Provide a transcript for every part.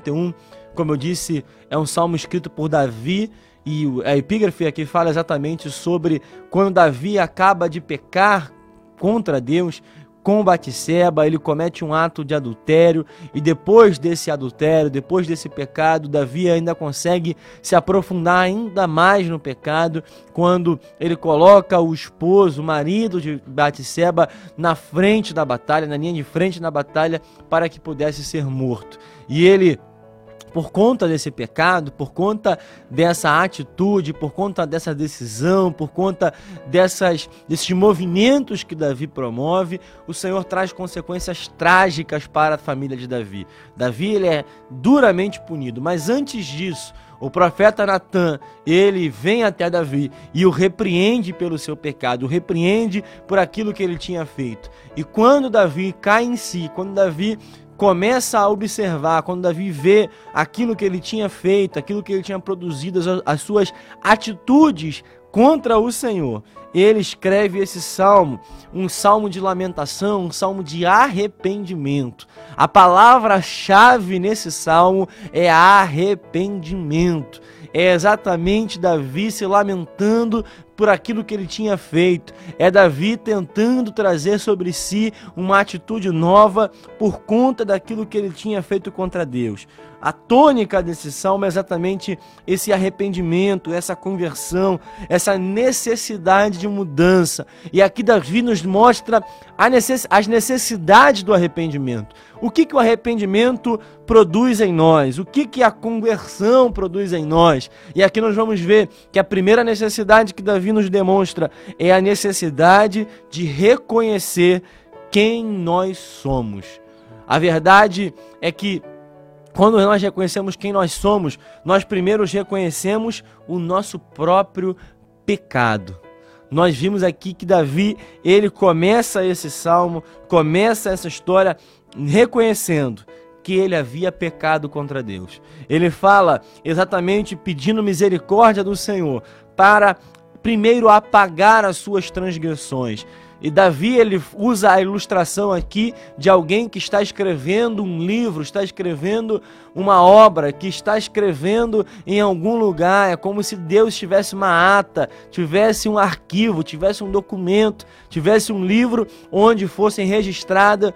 51, como eu disse, é um salmo escrito por Davi e a epígrafe aqui fala exatamente sobre quando Davi acaba de pecar contra Deus, com Batseba, ele comete um ato de adultério e depois desse adultério, depois desse pecado, Davi ainda consegue se aprofundar ainda mais no pecado quando ele coloca o esposo, o marido de Batseba na frente da batalha, na linha de frente na batalha para que pudesse ser morto. E ele por conta desse pecado, por conta dessa atitude, por conta dessa decisão, por conta dessas, desses movimentos que Davi promove, o Senhor traz consequências trágicas para a família de Davi. Davi ele é duramente punido, mas antes disso, o profeta Natan, ele vem até Davi e o repreende pelo seu pecado, o repreende por aquilo que ele tinha feito. E quando Davi cai em si, quando Davi começa a observar, quando Davi vê aquilo que ele tinha feito, aquilo que ele tinha produzido, as, as suas atitudes contra o Senhor, ele escreve esse salmo, um salmo de lamentação, um salmo de arrependimento. A palavra-chave nesse salmo é arrependimento. É exatamente Davi se lamentando por aquilo que ele tinha feito. É Davi tentando trazer sobre si uma atitude nova por conta daquilo que ele tinha feito contra Deus. A tônica desse salmo é exatamente esse arrependimento, essa conversão, essa necessidade de mudança. E aqui Davi nos mostra as necessidades do arrependimento. O que, que o arrependimento produz em nós? O que, que a conversão produz em nós? E aqui nós vamos ver que a primeira necessidade que Davi nos demonstra é a necessidade de reconhecer quem nós somos. A verdade é que quando nós reconhecemos quem nós somos, nós primeiro reconhecemos o nosso próprio pecado. Nós vimos aqui que Davi, ele começa esse salmo, começa essa história reconhecendo que ele havia pecado contra Deus. Ele fala exatamente pedindo misericórdia do Senhor para primeiro apagar as suas transgressões. E Davi ele usa a ilustração aqui de alguém que está escrevendo um livro, está escrevendo uma obra, que está escrevendo em algum lugar. É como se Deus tivesse uma ata, tivesse um arquivo, tivesse um documento, tivesse um livro onde fossem registradas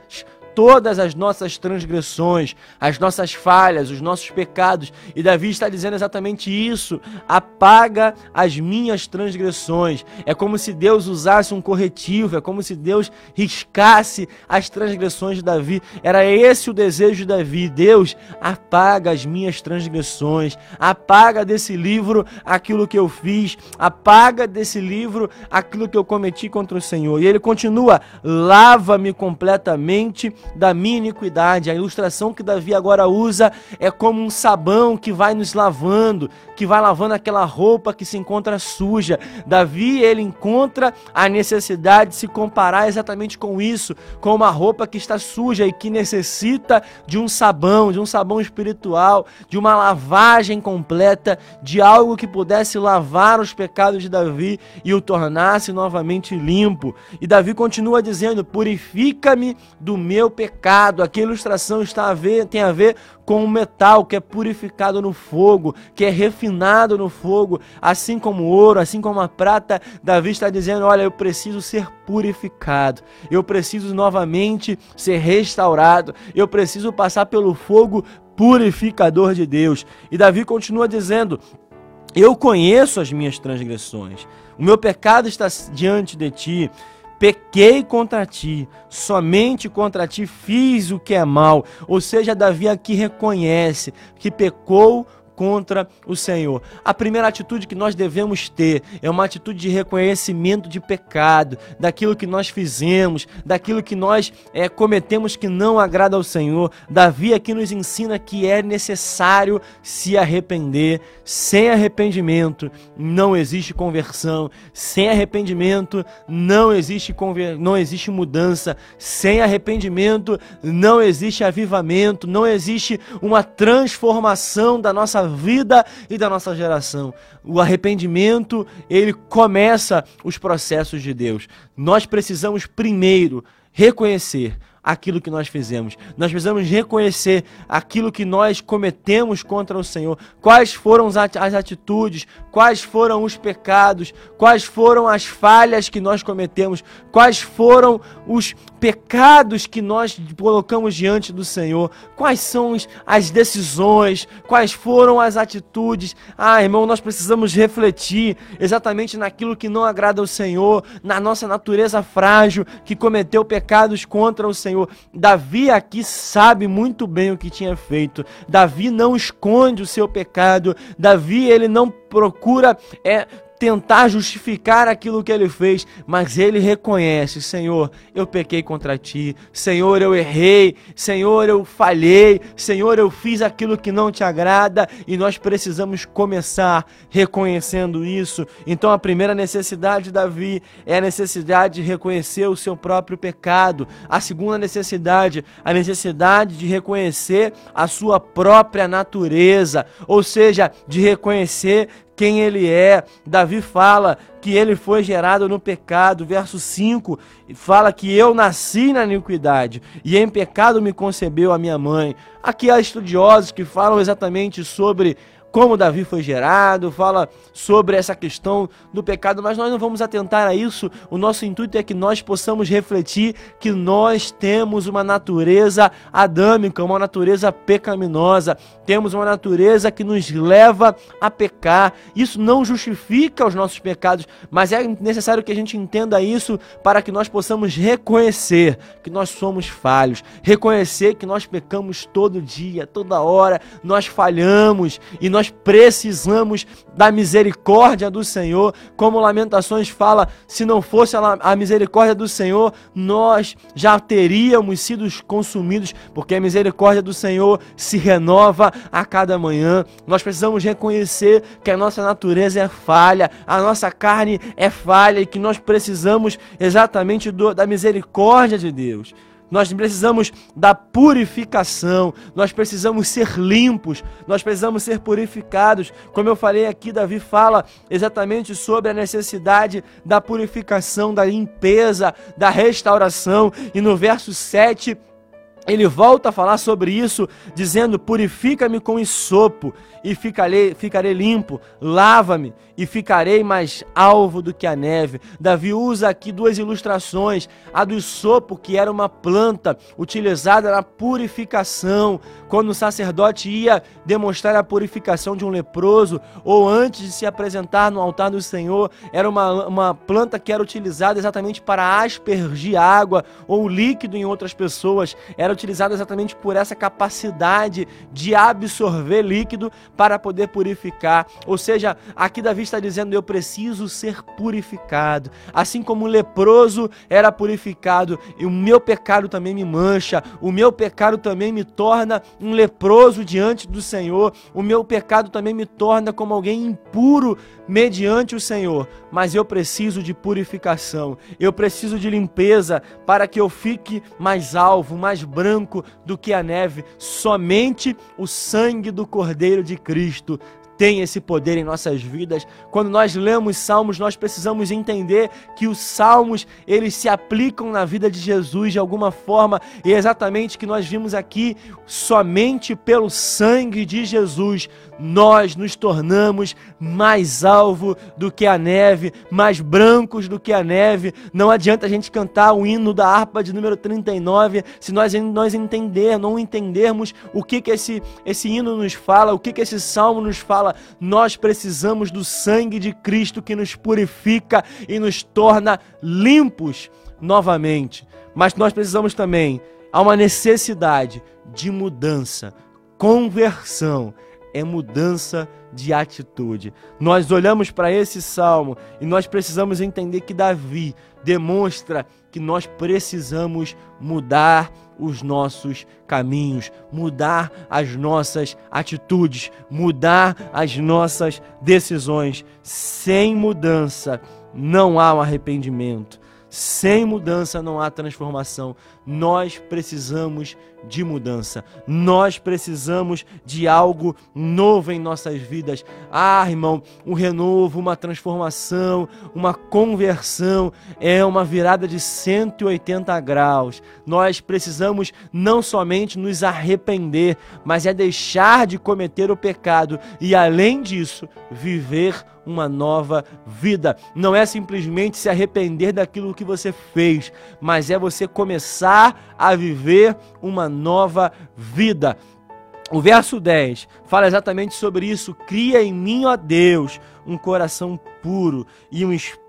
todas as nossas transgressões, as nossas falhas, os nossos pecados. E Davi está dizendo exatamente isso: apaga as minhas transgressões. É como se Deus usasse um corretivo, é como se Deus riscasse as transgressões de Davi. Era esse o desejo de Davi: Deus, apaga as minhas transgressões, apaga desse livro aquilo que eu fiz, apaga desse livro aquilo que eu cometi contra o Senhor. E ele continua: lava-me completamente da minha iniquidade. A ilustração que Davi agora usa é como um sabão que vai nos lavando, que vai lavando aquela roupa que se encontra suja. Davi, ele encontra a necessidade de se comparar exatamente com isso, com uma roupa que está suja e que necessita de um sabão, de um sabão espiritual, de uma lavagem completa, de algo que pudesse lavar os pecados de Davi e o tornasse novamente limpo. E Davi continua dizendo: Purifica-me do meu pecado. Aqui a ilustração está a ver, tem a ver com o metal que é purificado no fogo, que é refinado no fogo, assim como o ouro, assim como a prata. Davi está dizendo: Olha, eu preciso ser purificado, eu preciso novamente ser restaurado, eu preciso passar pelo fogo purificador de Deus. E Davi continua dizendo: Eu conheço as minhas transgressões, o meu pecado está diante de ti. Pequei contra ti, somente contra ti fiz o que é mal. Ou seja, Davi aqui reconhece que pecou contra o Senhor. A primeira atitude que nós devemos ter é uma atitude de reconhecimento de pecado, daquilo que nós fizemos, daquilo que nós é, cometemos que não agrada ao Senhor. Davi aqui nos ensina que é necessário se arrepender. Sem arrependimento não existe conversão. Sem arrependimento não existe, conver... não existe mudança. Sem arrependimento não existe avivamento, não existe uma transformação da nossa vida e da nossa geração. O arrependimento, ele começa os processos de Deus. Nós precisamos primeiro reconhecer aquilo que nós fizemos. Nós precisamos reconhecer aquilo que nós cometemos contra o Senhor. Quais foram as atitudes, quais foram os pecados, quais foram as falhas que nós cometemos, quais foram os pecados que nós colocamos diante do Senhor, quais são as decisões, quais foram as atitudes. Ah, irmão, nós precisamos refletir exatamente naquilo que não agrada ao Senhor, na nossa natureza frágil que cometeu pecados contra o Senhor. Davi aqui sabe muito bem o que tinha feito. Davi não esconde o seu pecado. Davi ele não procura é tentar justificar aquilo que ele fez, mas ele reconhece: Senhor, eu pequei contra ti, Senhor, eu errei, Senhor, eu falhei, Senhor, eu fiz aquilo que não te agrada. E nós precisamos começar reconhecendo isso. Então, a primeira necessidade de Davi é a necessidade de reconhecer o seu próprio pecado, a segunda necessidade, a necessidade de reconhecer a sua própria natureza, ou seja, de reconhecer quem ele é. Davi fala que ele foi gerado no pecado. Verso 5 fala que eu nasci na iniquidade e em pecado me concebeu a minha mãe. Aqui há estudiosos que falam exatamente sobre como Davi foi gerado, fala sobre essa questão do pecado, mas nós não vamos atentar a isso. O nosso intuito é que nós possamos refletir que nós temos uma natureza adâmica, uma natureza pecaminosa, temos uma natureza que nos leva a pecar. Isso não justifica os nossos pecados, mas é necessário que a gente entenda isso para que nós possamos reconhecer que nós somos falhos, reconhecer que nós pecamos todo dia, toda hora, nós falhamos e nós nós precisamos da misericórdia do Senhor. Como Lamentações fala, se não fosse a misericórdia do Senhor, nós já teríamos sido consumidos, porque a misericórdia do Senhor se renova a cada manhã. Nós precisamos reconhecer que a nossa natureza é falha, a nossa carne é falha e que nós precisamos exatamente do, da misericórdia de Deus. Nós precisamos da purificação, nós precisamos ser limpos, nós precisamos ser purificados. Como eu falei aqui, Davi fala exatamente sobre a necessidade da purificação, da limpeza, da restauração. E no verso 7, ele volta a falar sobre isso, dizendo: Purifica-me com isopo e ficarei, ficarei limpo, lava-me e ficarei mais alvo do que a neve. Davi usa aqui duas ilustrações: a do isopo, que era uma planta utilizada na purificação, quando o sacerdote ia demonstrar a purificação de um leproso, ou antes de se apresentar no altar do Senhor, era uma, uma planta que era utilizada exatamente para aspergir água ou líquido em outras pessoas. Era utilizada exatamente por essa capacidade de absorver líquido para poder purificar. Ou seja, aqui Davi está dizendo: eu preciso ser purificado. Assim como o leproso era purificado, e o meu pecado também me mancha, o meu pecado também me torna um leproso diante do Senhor, o meu pecado também me torna como alguém impuro mediante o Senhor. Mas eu preciso de purificação, eu preciso de limpeza para que eu fique mais alvo, mais branco do que a neve. Somente o sangue do Cordeiro de Cristo tem esse poder em nossas vidas. Quando nós lemos salmos, nós precisamos entender que os salmos, eles se aplicam na vida de Jesus de alguma forma, e é exatamente que nós vimos aqui, somente pelo sangue de Jesus nós nos tornamos mais alvo do que a neve, mais brancos do que a neve. Não adianta a gente cantar o hino da harpa de número 39 se nós, nós entender, não entendermos o que, que esse, esse hino nos fala, o que, que esse salmo nos fala fala: nós precisamos do sangue de Cristo que nos purifica e nos torna limpos novamente. Mas nós precisamos também, há uma necessidade de mudança, conversão, é mudança de atitude. Nós olhamos para esse salmo e nós precisamos entender que Davi demonstra que nós precisamos mudar os nossos caminhos, mudar as nossas atitudes, mudar as nossas decisões. Sem mudança não há um arrependimento. Sem mudança não há transformação. Nós precisamos de mudança. Nós precisamos de algo novo em nossas vidas. Ah, irmão, um renovo, uma transformação, uma conversão é uma virada de 180 graus. Nós precisamos não somente nos arrepender, mas é deixar de cometer o pecado e, além disso, viver uma nova vida. Não é simplesmente se arrepender daquilo que você fez, mas é você começar a viver uma nova vida. O verso 10 fala exatamente sobre isso. Cria em mim, ó Deus, um coração puro e um espírito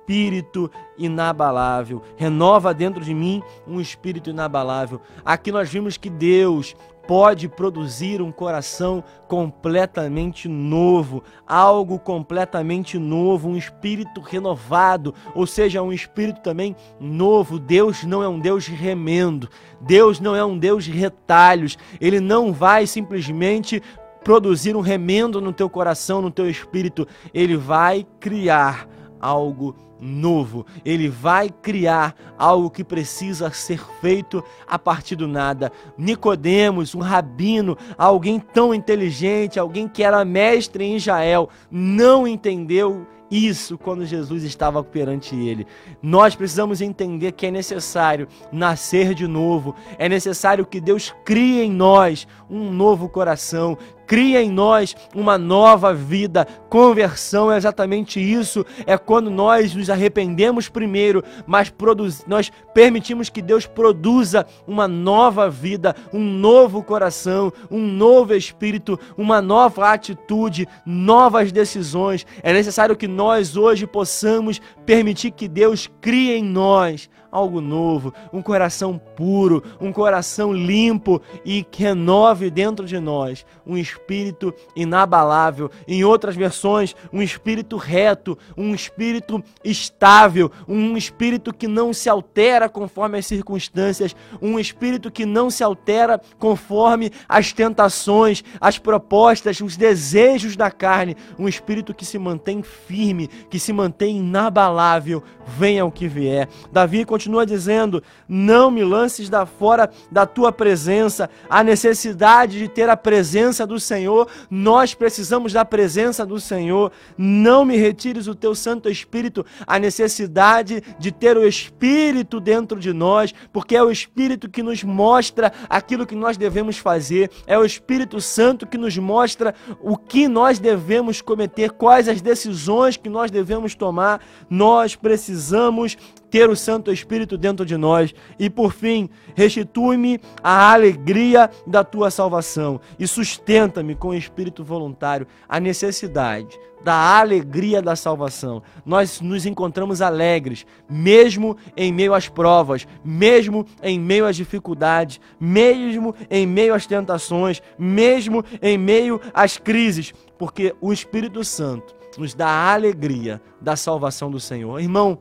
inabalável. Renova dentro de mim um espírito inabalável. Aqui nós vimos que Deus pode produzir um coração completamente novo, algo completamente novo, um espírito renovado, ou seja, um espírito também novo. Deus não é um Deus de remendo, Deus não é um Deus de retalhos, ele não vai simplesmente produzir um remendo no teu coração, no teu espírito, ele vai criar algo novo. Ele vai criar algo que precisa ser feito a partir do nada. Nicodemos, um rabino, alguém tão inteligente, alguém que era mestre em Israel, não entendeu isso quando Jesus estava perante ele. Nós precisamos entender que é necessário nascer de novo, é necessário que Deus crie em nós um novo coração, cria em nós uma nova vida. Conversão é exatamente isso. É quando nós nos arrependemos primeiro, mas produz, nós permitimos que Deus produza uma nova vida, um novo coração, um novo espírito, uma nova atitude, novas decisões. É necessário que nós hoje possamos permitir que Deus crie em nós algo novo, um coração puro, um coração limpo e que renove dentro de nós um espírito inabalável. Em outras versões, um espírito reto, um espírito estável, um espírito que não se altera conforme as circunstâncias, um espírito que não se altera conforme as tentações, as propostas, os desejos da carne, um espírito que se mantém firme, que se mantém inabalável, venha o que vier. Davi continua continua dizendo: Não me lances da fora da tua presença. A necessidade de ter a presença do Senhor, nós precisamos da presença do Senhor. Não me retires o teu Santo Espírito. A necessidade de ter o Espírito dentro de nós, porque é o Espírito que nos mostra aquilo que nós devemos fazer. É o Espírito Santo que nos mostra o que nós devemos cometer, quais as decisões que nós devemos tomar. Nós precisamos ter o Santo Espírito dentro de nós. E por fim, restitui-me a alegria da tua salvação e sustenta-me com o espírito voluntário a necessidade da alegria da salvação. Nós nos encontramos alegres, mesmo em meio às provas, mesmo em meio às dificuldades, mesmo em meio às tentações, mesmo em meio às crises, porque o Espírito Santo nos dá a alegria da salvação do Senhor. Irmão,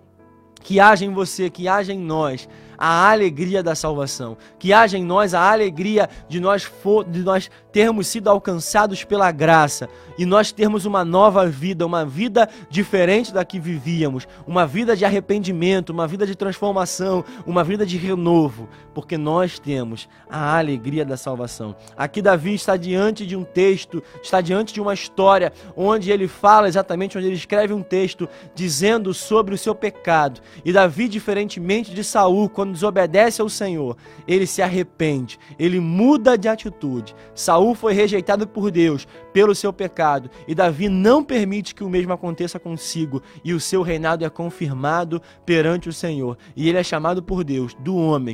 que haja em você, que haja em nós a alegria da salvação, que haja em nós a alegria de nós, for, de nós termos sido alcançados pela graça e nós termos uma nova vida, uma vida diferente da que vivíamos, uma vida de arrependimento, uma vida de transformação, uma vida de renovo, porque nós temos a alegria da salvação. Aqui Davi está diante de um texto, está diante de uma história onde ele fala exatamente, onde ele escreve um texto dizendo sobre o seu pecado. E Davi, diferentemente de Saul, quando desobedece ao Senhor, ele se arrepende, ele muda de atitude. Saul foi rejeitado por Deus pelo seu pecado e Davi não permite que o mesmo aconteça consigo e o seu reinado é confirmado perante o Senhor. E ele é chamado por Deus do homem